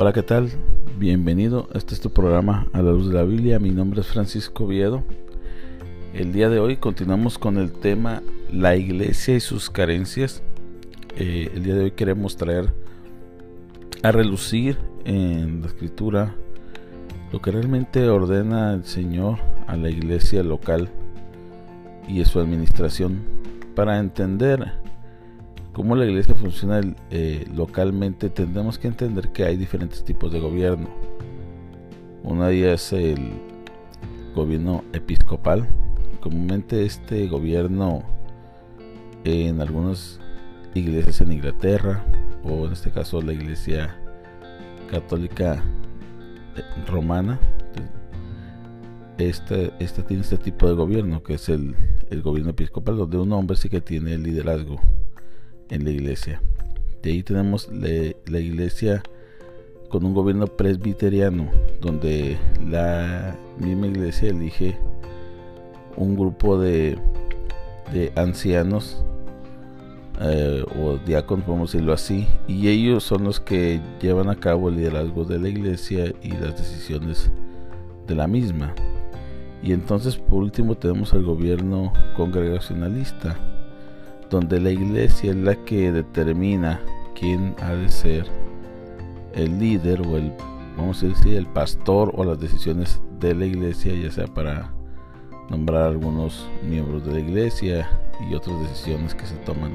Hola, ¿qué tal? Bienvenido. Este es tu programa A la Luz de la Biblia. Mi nombre es Francisco Viedo. El día de hoy continuamos con el tema La Iglesia y sus carencias. Eh, el día de hoy queremos traer a relucir en la escritura lo que realmente ordena el Señor a la iglesia local y a su administración para entender cómo la iglesia funciona eh, localmente tendremos que entender que hay diferentes tipos de gobierno. Una de ellas es el gobierno episcopal. Comúnmente este gobierno en algunas iglesias en Inglaterra o en este caso la iglesia católica eh, romana esta, esta tiene este tipo de gobierno que es el, el gobierno episcopal donde un hombre sí que tiene el liderazgo en la iglesia de ahí tenemos la iglesia con un gobierno presbiteriano donde la misma iglesia elige un grupo de, de ancianos eh, o diáconos, podemos decirlo así, y ellos son los que llevan a cabo el liderazgo de la iglesia y las decisiones de la misma. Y entonces por último tenemos el gobierno congregacionalista, donde la iglesia es la que determina quién ha de ser el líder o el, vamos a decir, el pastor o las decisiones de la iglesia, ya sea para nombrar algunos miembros de la iglesia y otras decisiones que se toman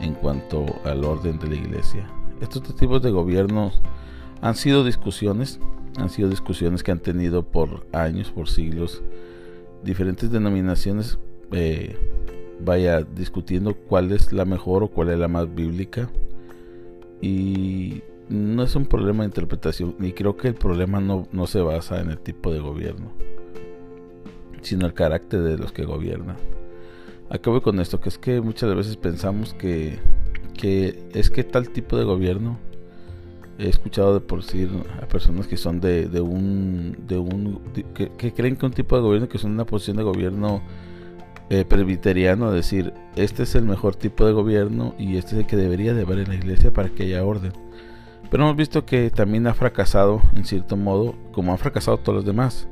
en cuanto al orden de la iglesia. Estos tipos de gobiernos han sido discusiones, han sido discusiones que han tenido por años, por siglos, diferentes denominaciones, eh, vaya discutiendo cuál es la mejor o cuál es la más bíblica. Y no es un problema de interpretación, y creo que el problema no, no se basa en el tipo de gobierno sino el carácter de los que gobiernan. Acabo con esto, que es que muchas veces pensamos que, que es que tal tipo de gobierno, he escuchado de por sí a personas que son de, de un, de un que, creen que un tipo de gobierno que son una posición de gobierno eh, presbiteriano, decir, este es el mejor tipo de gobierno y este es el que debería de haber en la iglesia para que haya orden. Pero hemos visto que también ha fracasado en cierto modo, como han fracasado todos los demás.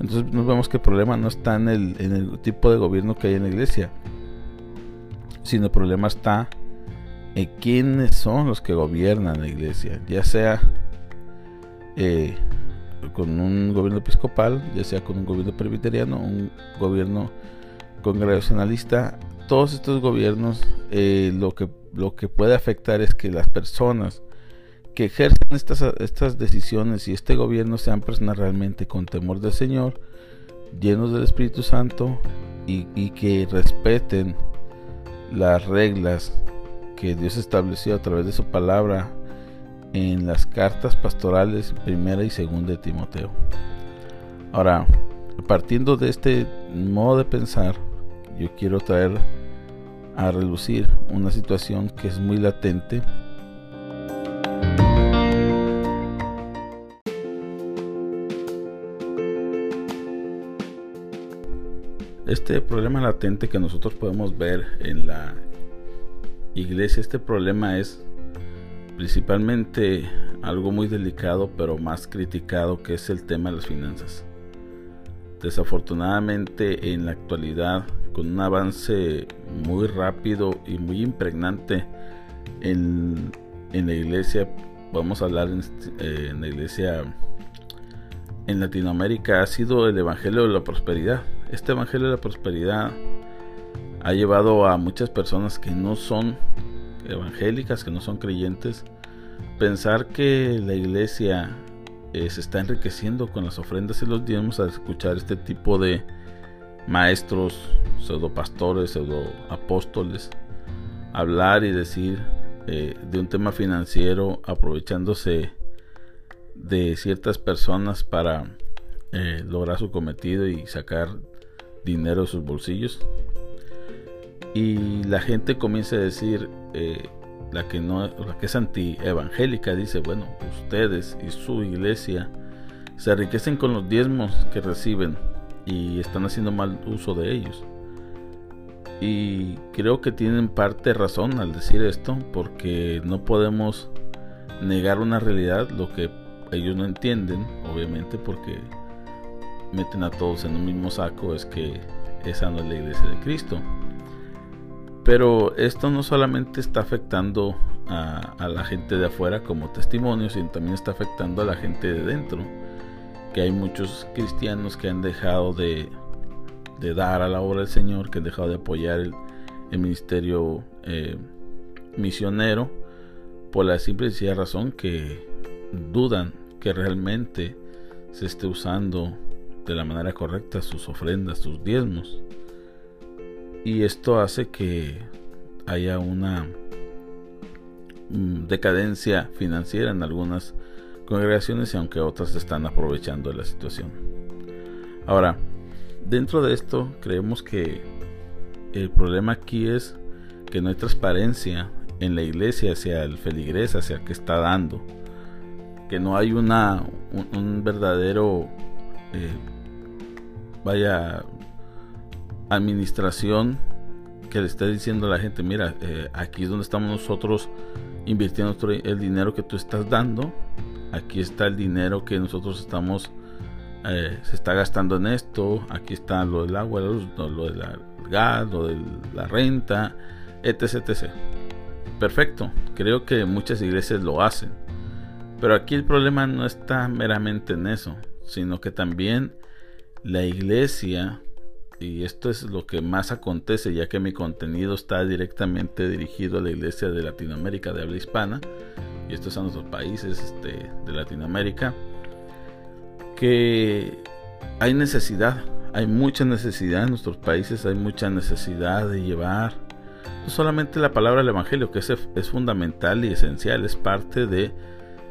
Entonces nos vemos que el problema no está en el, tipo de gobierno que hay en la iglesia, sino el problema está en quiénes son los que gobiernan la iglesia, ya sea eh, con un gobierno episcopal, ya sea con un gobierno presbiteriano, un gobierno congregacionalista, todos estos gobiernos eh, lo, que, lo que puede afectar es que las personas que ejerzan estas, estas decisiones y este gobierno sean personas realmente con temor del Señor, llenos del Espíritu Santo y, y que respeten las reglas que Dios estableció a través de su palabra en las cartas pastorales primera y segunda de Timoteo. Ahora, partiendo de este modo de pensar, yo quiero traer a relucir una situación que es muy latente este problema latente que nosotros podemos ver en la iglesia, este problema es principalmente algo muy delicado pero más criticado que es el tema de las finanzas. Desafortunadamente en la actualidad con un avance muy rápido y muy impregnante en, la iglesia, vamos a hablar en, en la iglesia en Latinoamérica ha sido el Evangelio de la Prosperidad. Este Evangelio de la Prosperidad ha llevado a muchas personas que no son evangélicas, que no son creyentes, pensar que la iglesia eh, se está enriqueciendo con las ofrendas y los diezmos al escuchar este tipo de maestros, pseudo pastores, pseudo apóstoles, hablar y decir eh, de un tema financiero aprovechándose de ciertas personas para eh, lograr su cometido y sacar dinero de sus bolsillos. Y la gente comienza a decir, eh, la que no, la que es anti-evangélica dice, bueno, ustedes y su iglesia se enriquecen con los diezmos que reciben y están haciendo mal uso de ellos. Y creo que tienen parte razón al decir esto, porque no podemos negar una realidad, lo que ellos no entienden, obviamente, porque meten a todos en un mismo saco, es que esa no es la iglesia de Cristo. Pero esto no solamente está afectando a, la gente de afuera como testimonio, sino también está afectando a la gente de dentro. Que hay muchos cristianos que han dejado de, dar a la obra del Señor, que han dejado de apoyar el, ministerio eh, misionero, por la simple y sencilla razón que dudan que realmente se esté usando de la manera correcta sus ofrendas, sus diezmos. Y esto hace que haya una mm, decadencia financiera en algunas congregaciones y aunque otras están aprovechando la situación. Ahora, dentro de esto creemos que el problema aquí es que no hay transparencia en la iglesia hacia el feligrés, hacia el que está dando. Que no hay una un, verdadero eh, vaya administración que le esté diciendo a la gente, mira, eh, aquí es donde estamos nosotros invirtiendo el dinero que tú estás dando, aquí está el dinero que nosotros estamos, eh, se está gastando en esto, aquí está lo del agua, lo, del gas, lo de la renta, etc, etc. Perfecto, creo que muchas iglesias lo hacen, pero aquí el problema no está meramente en eso, sino que también la iglesia, y esto es lo que más acontece ya que mi contenido está directamente dirigido a la iglesia de Latinoamérica de habla hispana, y estos son los países este, de Latinoamérica, que hay necesidad, hay mucha necesidad en nuestros países, hay mucha necesidad de llevar no solamente la palabra del Evangelio, que es, es fundamental y esencial, es parte de,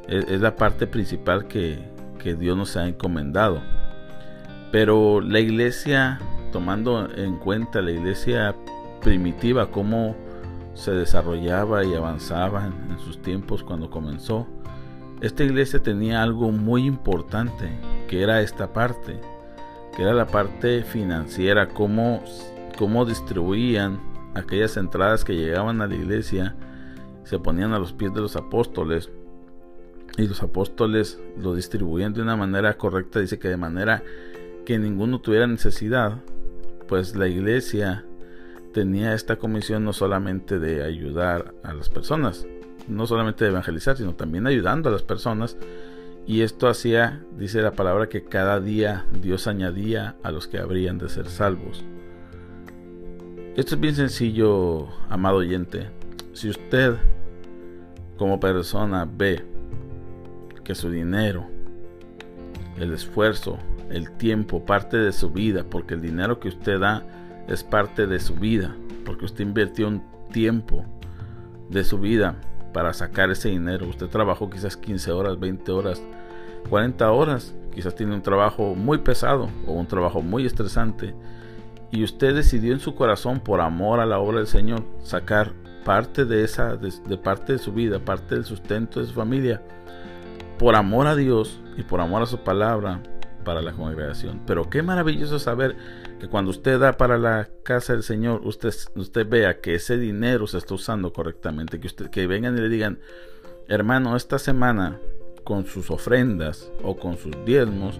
es, la parte principal que, que Dios nos ha encomendado. Pero la iglesia, tomando en cuenta la iglesia primitiva, cómo se desarrollaba y avanzaba en, sus tiempos cuando comenzó, esta iglesia tenía algo muy importante, que era esta parte, que era la parte financiera, cómo, cómo distribuían aquellas entradas que llegaban a la iglesia, se ponían a los pies de los apóstoles y los apóstoles lo distribuían de una manera correcta, dice que de manera que ninguno tuviera necesidad, pues la iglesia tenía esta comisión no solamente de ayudar a las personas, no solamente de evangelizar, sino también ayudando a las personas. Y esto hacía, dice la palabra, que cada día Dios añadía a los que habrían de ser salvos. Esto es bien sencillo, amado oyente. Si usted como persona ve que su dinero, el esfuerzo, el tiempo, parte de su vida, porque el dinero que usted da es parte de su vida, porque usted invirtió un tiempo de su vida para sacar ese dinero. Usted trabajó quizás 15 horas, 20 horas, 40 horas, quizás tiene un trabajo muy pesado o un trabajo muy estresante y usted decidió en su corazón por amor a la obra del Señor sacar parte de esa de parte de su vida, parte del sustento de su familia por amor a Dios y por amor a su palabra para la congregación. Pero qué maravilloso saber que cuando usted da para la casa del Señor, usted, usted vea que ese dinero se está usando correctamente, que, usted, que vengan y le digan, hermano, esta semana con sus ofrendas o con sus diezmos,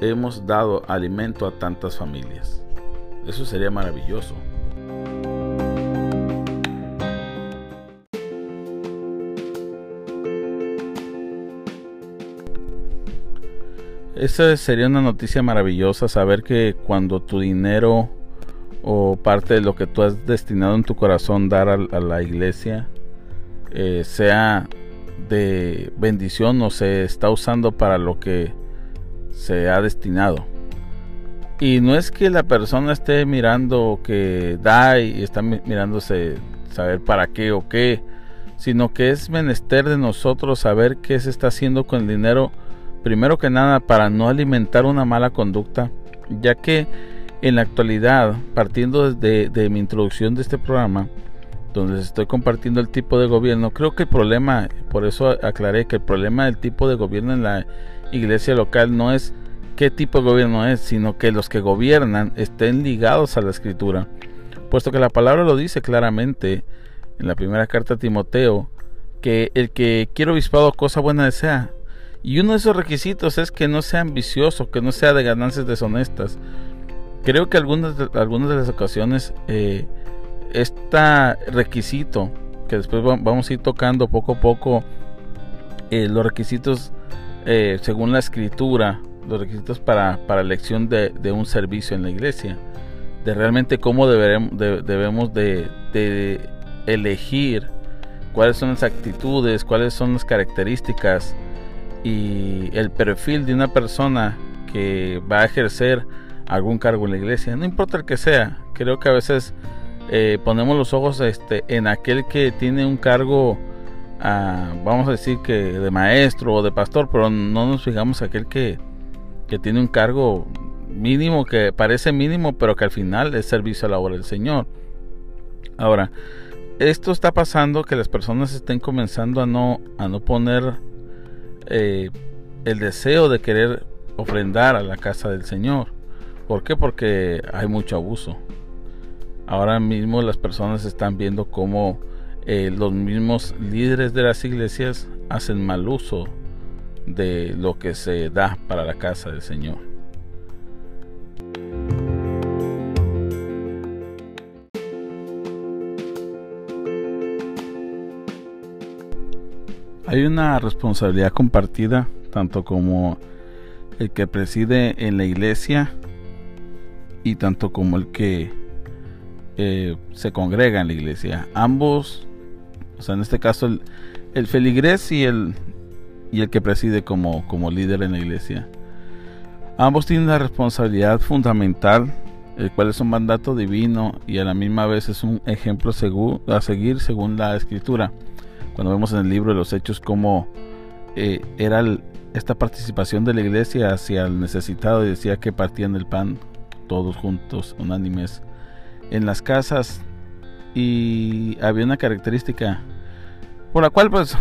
hemos dado alimento a tantas familias. Eso sería maravilloso. Esa sería una noticia maravillosa, saber que cuando tu dinero o parte de lo que tú has destinado en tu corazón dar a, la iglesia eh, sea de bendición o se está usando para lo que se ha destinado. Y no es que la persona esté mirando que da y está mirándose saber para qué o qué, sino que es menester de nosotros saber qué se está haciendo con el dinero Primero que nada, para no alimentar una mala conducta, ya que en la actualidad, partiendo desde de mi introducción de este programa, donde estoy compartiendo el tipo de gobierno, creo que el problema, por eso aclaré que el problema del tipo de gobierno en la iglesia local no es qué tipo de gobierno es, sino que los que gobiernan estén ligados a la escritura, puesto que la palabra lo dice claramente en la primera carta a Timoteo, que el que quiere obispado cosa buena desea. Y uno de esos requisitos es que no sea ambicioso, que no sea de ganancias deshonestas. Creo que algunas de, algunas de las ocasiones este requisito, que después vamos a ir tocando poco a poco eh, los requisitos eh, según la escritura, los requisitos para, para elección de, un servicio en la iglesia, de realmente cómo deberemos, debemos de, de elegir cuáles son las actitudes, cuáles son las características y el perfil de una persona que va a ejercer algún cargo en la iglesia, no importa el que sea, creo que a veces eh, ponemos los ojos este, en aquel que tiene un cargo, ah, vamos a decir que de maestro o de pastor, pero no nos fijamos aquel que, que tiene un cargo mínimo, que parece mínimo, pero que al final es servicio a la obra del Señor. Ahora, esto está pasando que las personas estén comenzando a no, a no poner eh, el deseo de querer ofrendar a la casa del Señor. ¿Por qué? Porque hay mucho abuso. Ahora mismo las personas están viendo cómo eh, los mismos líderes de las iglesias hacen mal uso de lo que se da para la casa del Señor. Hay una responsabilidad compartida, tanto como el que preside en la iglesia y tanto como el que eh, se congrega en la iglesia. Ambos, o sea, en este caso el, el feligrés y el, y el que preside como, como líder en la iglesia. Ambos tienen una responsabilidad fundamental, el cual es un mandato divino y a la misma vez es un ejemplo a seguir según la escritura cuando vemos en el libro de los Hechos cómo eh, era esta participación de la iglesia hacia el necesitado y decía que partían el pan todos juntos, unánimes, en las casas. Y había una característica por la cual pues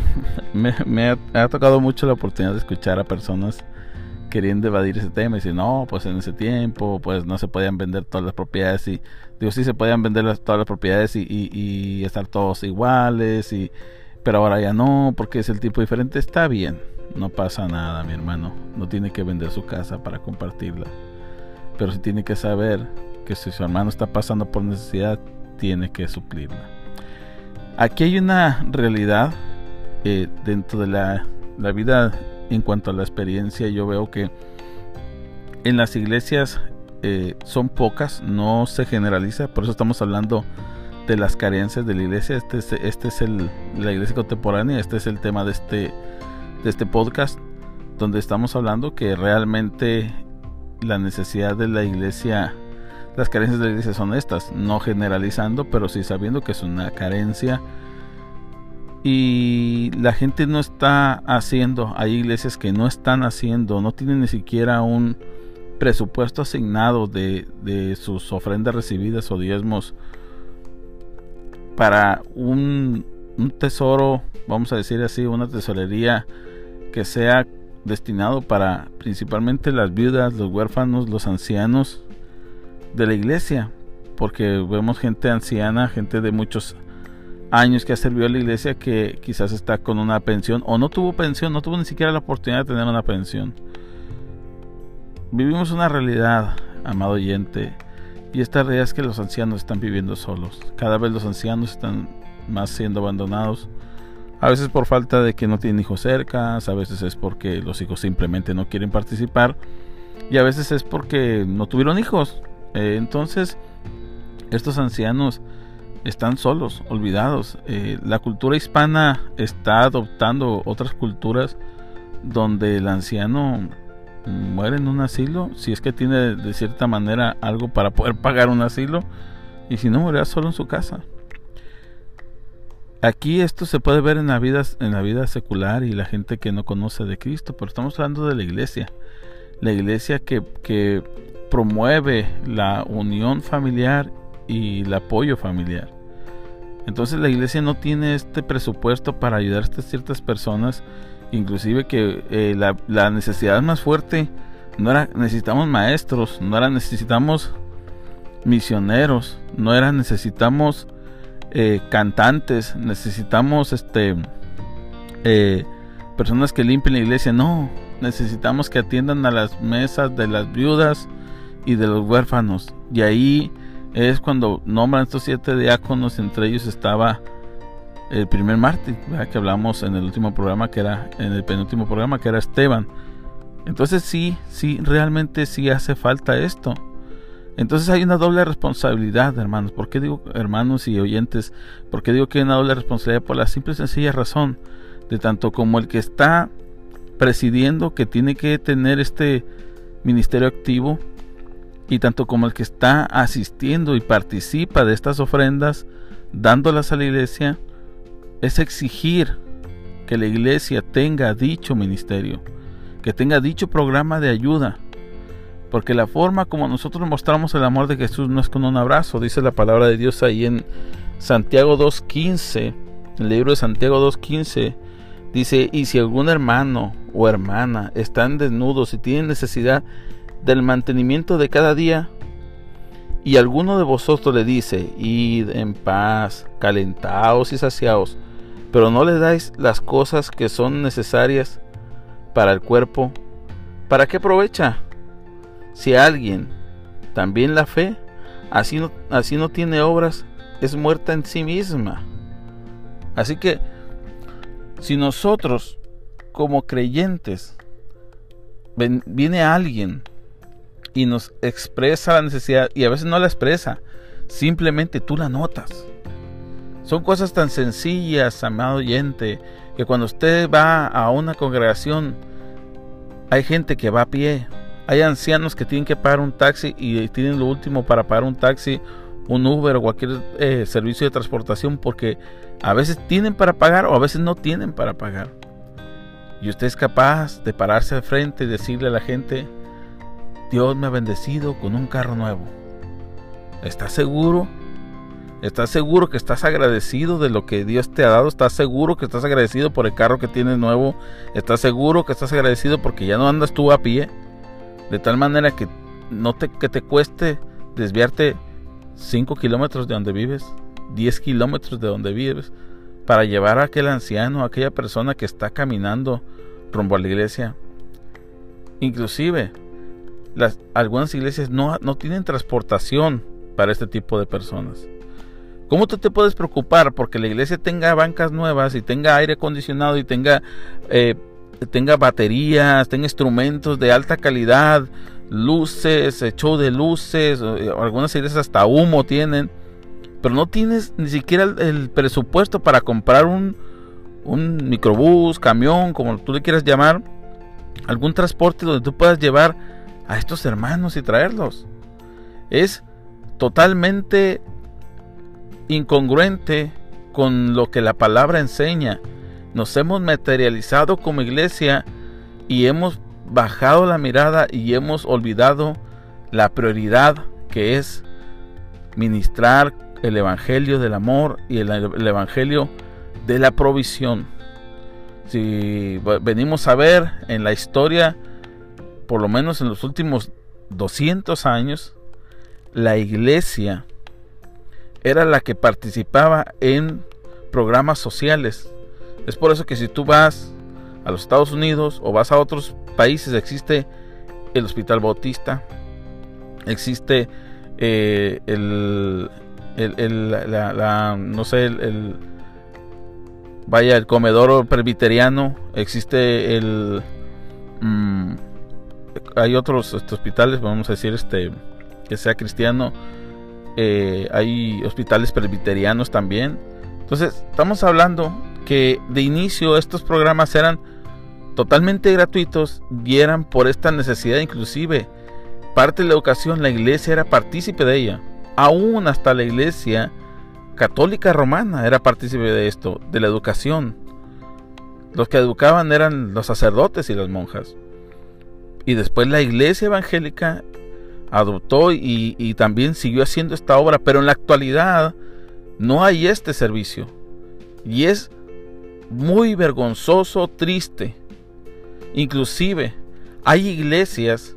me, ha, tocado mucho la oportunidad de escuchar a personas queriendo evadir ese tema y decir no pues en ese tiempo pues no se podían vender todas las propiedades y digo sí se podían vender todas las propiedades y, y estar todos iguales y pero ahora ya no, porque es el tipo diferente. Está bien, no pasa nada, mi hermano. No tiene que vender su casa para compartirla. Pero sí tiene que saber que si su hermano está pasando por necesidad, tiene que suplirla. Aquí hay una realidad eh, dentro de la, la vida en cuanto a la experiencia. Yo veo que en las iglesias eh, son pocas, no se generaliza, por eso estamos hablando de las carencias de la iglesia. Este es, este es el, la iglesia contemporánea, este es el tema de este, de este podcast, donde estamos hablando que realmente la necesidad de la iglesia, las carencias de la iglesia son estas, no generalizando, pero sí sabiendo que es una carencia. Y la gente no está haciendo, hay iglesias que no están haciendo, no tienen ni siquiera un presupuesto asignado de, de sus ofrendas recibidas o diezmos para un, tesoro, vamos a decir así, una tesorería que sea destinado para principalmente las viudas, los huérfanos, los ancianos de la iglesia, porque vemos gente anciana, gente de muchos años que ha servido a la iglesia que quizás está con una pensión o no tuvo pensión, no tuvo ni siquiera la oportunidad de tener una pensión. Vivimos una realidad, amado oyente, y esta realidad es que los ancianos están viviendo solos. Cada vez los ancianos están más siendo abandonados. A veces por falta de que no tienen hijos cerca, a veces es porque los hijos simplemente no quieren participar y a veces es porque no tuvieron hijos. Eh, entonces, estos ancianos están solos, olvidados. Eh, la cultura hispana está adoptando otras culturas donde el anciano muere en un asilo, si es que tiene de cierta manera algo para poder pagar un asilo, y si no, morirá solo en su casa. Aquí esto se puede ver en la vida, en la vida secular y la gente que no conoce de Cristo, pero estamos hablando de la iglesia. La iglesia que, que promueve la unión familiar y el apoyo familiar. Entonces la iglesia no tiene este presupuesto para ayudar a ciertas personas inclusive que eh, la, necesidad más fuerte no era necesitamos maestros, no era necesitamos misioneros, no era necesitamos eh, cantantes, necesitamos este eh, personas que limpien la iglesia. No, necesitamos que atiendan a las mesas de las viudas y de los huérfanos. Y ahí es cuando nombran estos siete diáconos, entre ellos estaba el primer mártir, que hablamos en el último programa, que era, en el penúltimo programa, que era Esteban. Entonces sí, sí, realmente sí hace falta esto. Entonces hay una doble responsabilidad, hermanos. ¿Por qué digo, hermanos y oyentes, por qué digo que hay una doble responsabilidad? Por la simple y sencilla razón de tanto como el que está presidiendo, que tiene que tener este ministerio activo, y tanto como el que está asistiendo y participa de estas ofrendas, dándolas a la iglesia, es exigir que la iglesia tenga dicho ministerio, que tenga dicho programa de ayuda. Porque la forma como nosotros mostramos el amor de Jesús no es con un abrazo, dice la palabra de Dios ahí en Santiago 2.15, el libro de Santiago 2.15, dice, y si algún hermano o hermana están desnudos y tienen necesidad del mantenimiento de cada día, y alguno de vosotros le dice, id en paz, calentaos y saciaos, pero no le dais las cosas que son necesarias para el cuerpo, ¿para qué aprovecha? Si alguien también la fe, así no, así no tiene obras, es muerta en sí misma. Así que, si nosotros, como creyentes, viene alguien y nos expresa la necesidad y a veces no la expresa, simplemente tú la notas. Son cosas tan sencillas, amado oyente, que cuando usted va a una congregación, hay gente que va a pie, hay ancianos que tienen que pagar un taxi y tienen lo último para pagar un taxi, un Uber o cualquier eh, servicio de transportación porque a veces tienen para pagar o a veces no tienen para pagar. Y usted es capaz de pararse al frente y decirle a la gente, Dios me ha bendecido con un carro nuevo. ¿Estás seguro? ¿Estás seguro que estás agradecido de lo que Dios te ha dado? ¿Estás seguro que estás agradecido por el carro que tienes nuevo? ¿Estás seguro que estás agradecido porque ya no andas tú a pie? De tal manera que no te, que te cueste desviarte 5 kilómetros de donde vives, 10 kilómetros de donde vives, para llevar a aquel anciano, a aquella persona que está caminando rumbo a la iglesia. Inclusive, algunas iglesias no, no tienen transportación para este tipo de personas. ¿Cómo tú te puedes preocupar porque la iglesia tenga bancas nuevas y tenga aire acondicionado y tenga, eh, tenga baterías, tenga instrumentos de alta calidad, luces, show de luces, eh, algunas iglesias hasta humo tienen, pero no tienes ni siquiera el, presupuesto para comprar un, un microbús, camión, como tú le quieras llamar, algún transporte donde tú puedas llevar a estos hermanos y traerlos. Es totalmente incongruente con lo que la palabra enseña. Nos hemos materializado como iglesia y hemos bajado la mirada y hemos olvidado la prioridad que es ministrar el evangelio del amor y el, evangelio de la provisión. Si venimos a ver en la historia por lo menos en los últimos 200 años, la iglesia era la que participaba en programas sociales. Es por eso que si tú vas a los Estados Unidos o vas a otros países, existe el Hospital Bautista, existe eh, el, la, no sé, el, vaya, el comedor presbiteriano, existe el... Mm, hay otros este, hospitales, vamos a decir, este, que sea cristiano, eh, hay hospitales presbiterianos también. Entonces, estamos hablando que de inicio estos programas eran totalmente gratuitos y eran por esta necesidad inclusive. Parte de la educación, la iglesia era partícipe de ella. Aún hasta la iglesia católica romana era partícipe de esto, de la educación. Los que educaban eran los sacerdotes y las monjas. Y después la iglesia evangélica adoptó y, también siguió haciendo esta obra, pero en la actualidad no hay este servicio. Y es muy vergonzoso, triste. Inclusive hay iglesias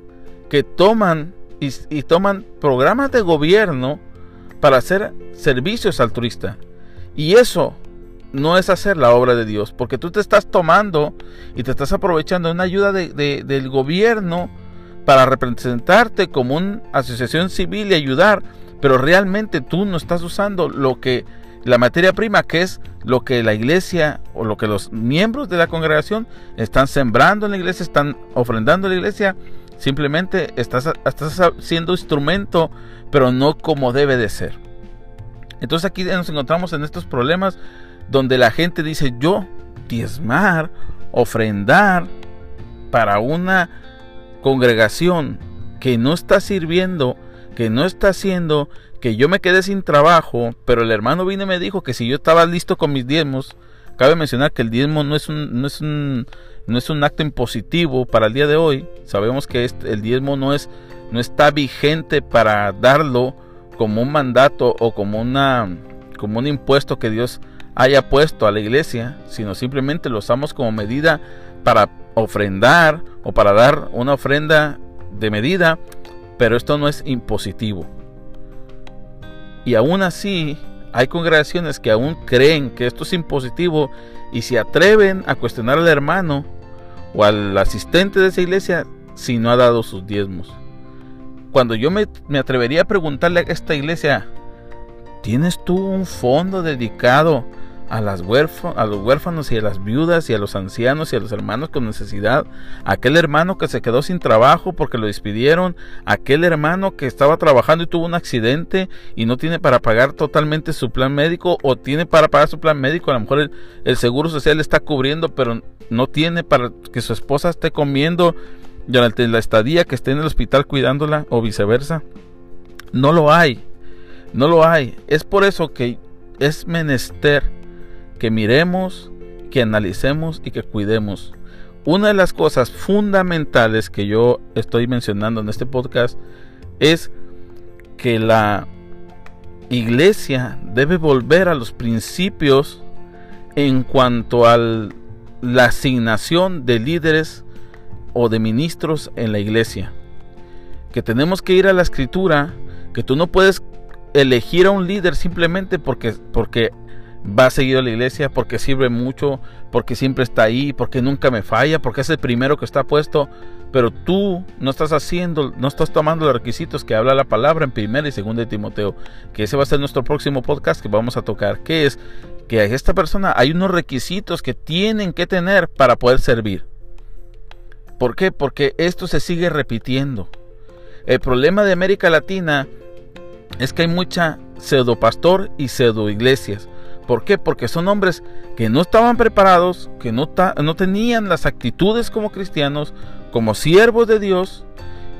que toman y, y, toman programas de gobierno para hacer servicios altruistas. Y eso no es hacer la obra de Dios, porque tú te estás tomando y te estás aprovechando de una ayuda del gobierno para representarte como una asociación civil y ayudar, pero realmente tú no estás usando lo que la materia prima, que es lo que la iglesia o lo que los miembros de la congregación están sembrando en la iglesia, están ofrendando en la iglesia, simplemente estás, estás siendo instrumento, pero no como debe de ser. Entonces aquí nos encontramos en estos problemas donde la gente dice yo diezmar, ofrendar para una congregación que no está sirviendo, que no está haciendo, que yo me quedé sin trabajo, pero el hermano vino y me dijo que si yo estaba listo con mis diezmos, cabe mencionar que el diezmo no es un, no es un, no es un acto impositivo para el día de hoy. Sabemos que este, el diezmo no es, no está vigente para darlo como un mandato o como una, como un impuesto que Dios haya puesto a la iglesia, sino simplemente lo usamos como medida para ofrendar o para dar una ofrenda de medida, pero esto no es impositivo. Y aún así, hay congregaciones que aún creen que esto es impositivo y se atreven a cuestionar al hermano o al asistente de esa iglesia si no ha dado sus diezmos. Cuando yo me, me atrevería a preguntarle a esta iglesia, ¿tienes tú un fondo dedicado a, las a los huérfanos y a las viudas y a los ancianos y a los hermanos con necesidad, aquel hermano que se quedó sin trabajo porque lo despidieron, aquel hermano que estaba trabajando y tuvo un accidente y no tiene para pagar totalmente su plan médico o tiene para pagar su plan médico, a lo mejor el, seguro social está cubriendo, pero no tiene para que su esposa esté comiendo durante la estadía, que esté en el hospital cuidándola o viceversa. No lo hay, no lo hay. Es por eso que es menester que miremos, que analicemos y que cuidemos. Una de las cosas fundamentales que yo estoy mencionando en este podcast es que la iglesia debe volver a los principios en cuanto a la asignación de líderes o de ministros en la iglesia. Que tenemos que ir a la escritura, que tú no puedes elegir a un líder simplemente porque, porque va a seguir a la iglesia porque sirve mucho, porque siempre está ahí, porque nunca me falla, porque es el primero que está puesto, pero tú no estás haciendo, no estás tomando los requisitos que habla la palabra en primera y segunda de Timoteo, que ese va a ser nuestro próximo podcast que vamos a tocar, que es que a esta persona hay unos requisitos que tienen que tener para poder servir. ¿Por qué? Porque esto se sigue repitiendo. El problema de América Latina es que hay mucha pseudo pastor y pseudo iglesias. ¿Por qué? Porque son hombres que no estaban preparados, que no, tenían las actitudes como cristianos, como siervos de Dios,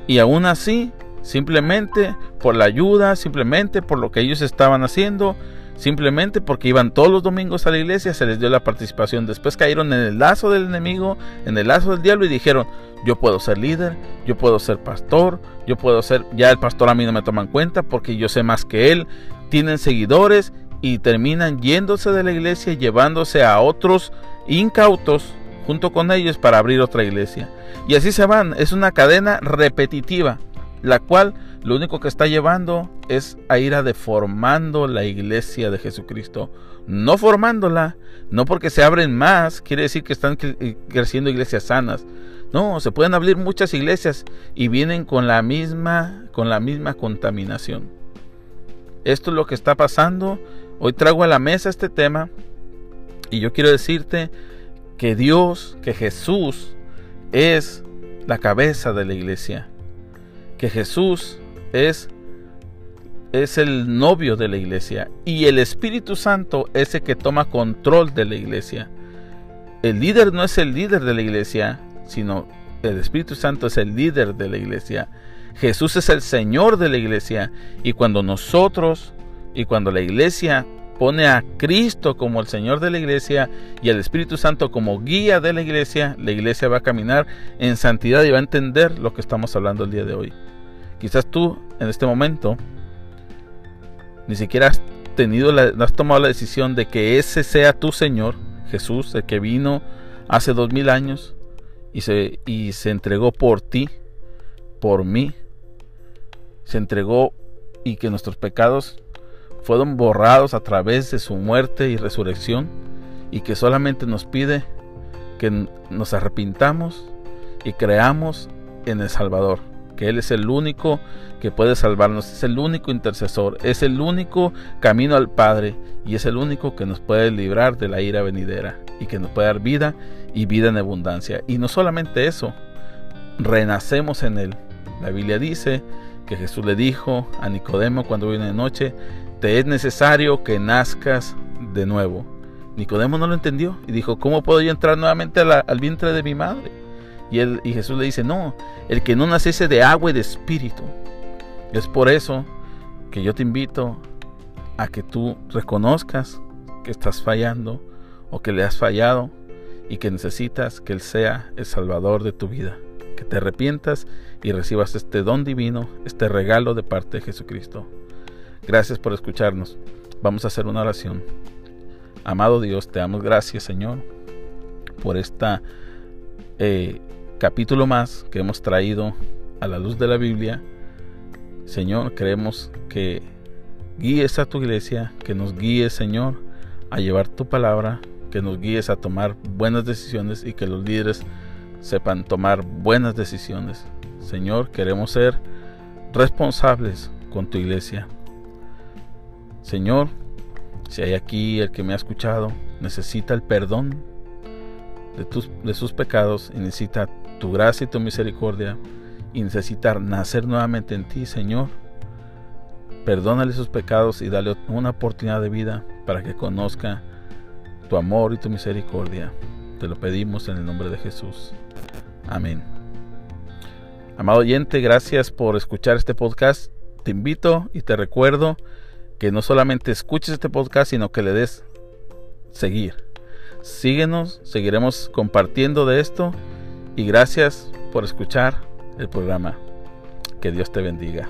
y aún así, simplemente por la ayuda, simplemente por lo que ellos estaban haciendo, simplemente porque iban todos los domingos a la iglesia, se les dio la participación. Después cayeron en el lazo del enemigo, en el lazo del diablo y dijeron, yo puedo ser líder, yo puedo ser pastor, yo puedo ser, ya el pastor a mí no me toma en cuenta porque yo sé más que él, tienen seguidores y terminan yéndose de la iglesia y llevándose a otros incautos junto con ellos para abrir otra iglesia. Y así se van, es una cadena repetitiva, la cual lo único que está llevando es a ir a deformando la iglesia de Jesucristo, no formándola, no porque se abren más, quiere decir que están eh, creciendo iglesias sanas. No, se pueden abrir muchas iglesias y vienen con la misma con la misma contaminación. Esto es lo que está pasando Hoy traigo a la mesa este tema y yo quiero decirte que Dios, que Jesús es la cabeza de la iglesia, que Jesús es es el novio de la iglesia y el Espíritu Santo es el que toma control de la iglesia. El líder no es el líder de la iglesia, sino el Espíritu Santo es el líder de la iglesia. Jesús es el Señor de la iglesia y cuando nosotros y cuando la iglesia pone a Cristo como el Señor de la iglesia y al Espíritu Santo como guía de la iglesia, la iglesia va a caminar en santidad y va a entender lo que estamos hablando el día de hoy. Quizás tú en este momento ni siquiera has tenido la, has tomado la decisión de que ese sea tu Señor, Jesús, el que vino hace dos mil años y se, y se entregó por ti, por mí, se entregó y que nuestros pecados fueron borrados a través de su muerte y resurrección y que solamente nos pide que nos arrepintamos y creamos en el Salvador, que Él es el único que puede salvarnos, es el único intercesor, es el único camino al Padre y es el único que nos puede librar de la ira venidera y que nos puede dar vida y vida en abundancia. Y no solamente eso, renacemos en Él. La Biblia dice que Jesús le dijo a Nicodemo cuando vino de noche, te es necesario que nazcas de nuevo. Nicodemo no lo entendió y dijo, ¿cómo puedo yo entrar nuevamente al vientre de mi madre? Y, él, y Jesús le dice, no, el que no naciese de agua y de espíritu. Es por eso que yo te invito a que tú reconozcas que estás fallando o que le has fallado y que necesitas que Él sea el Salvador de tu vida. Que te arrepientas y recibas este don divino, este regalo de parte de Jesucristo. Gracias por escucharnos. Vamos a hacer una oración. Amado Dios, te damos gracias, Señor, por este capítulo más que hemos traído a la luz de la Biblia. Señor, creemos que guíes a tu iglesia, que nos guíes, Señor, a llevar tu palabra, que nos guíes a tomar buenas decisiones y que los líderes sepan tomar buenas decisiones. Señor, queremos ser responsables con tu iglesia. Señor, si hay aquí el que me ha escuchado, necesita el perdón de, tus, de sus pecados y necesita tu gracia y tu misericordia y necesita nacer nuevamente en ti, Señor. Perdónale sus pecados y dale una oportunidad de vida para que conozca tu amor y tu misericordia. Te lo pedimos en el nombre de Jesús. Amén. Amado oyente, gracias por escuchar este podcast. Te invito y te recuerdo que no solamente escuches este podcast, sino que le des seguir. Síguenos, seguiremos compartiendo de esto y gracias por escuchar el programa. Que Dios te bendiga.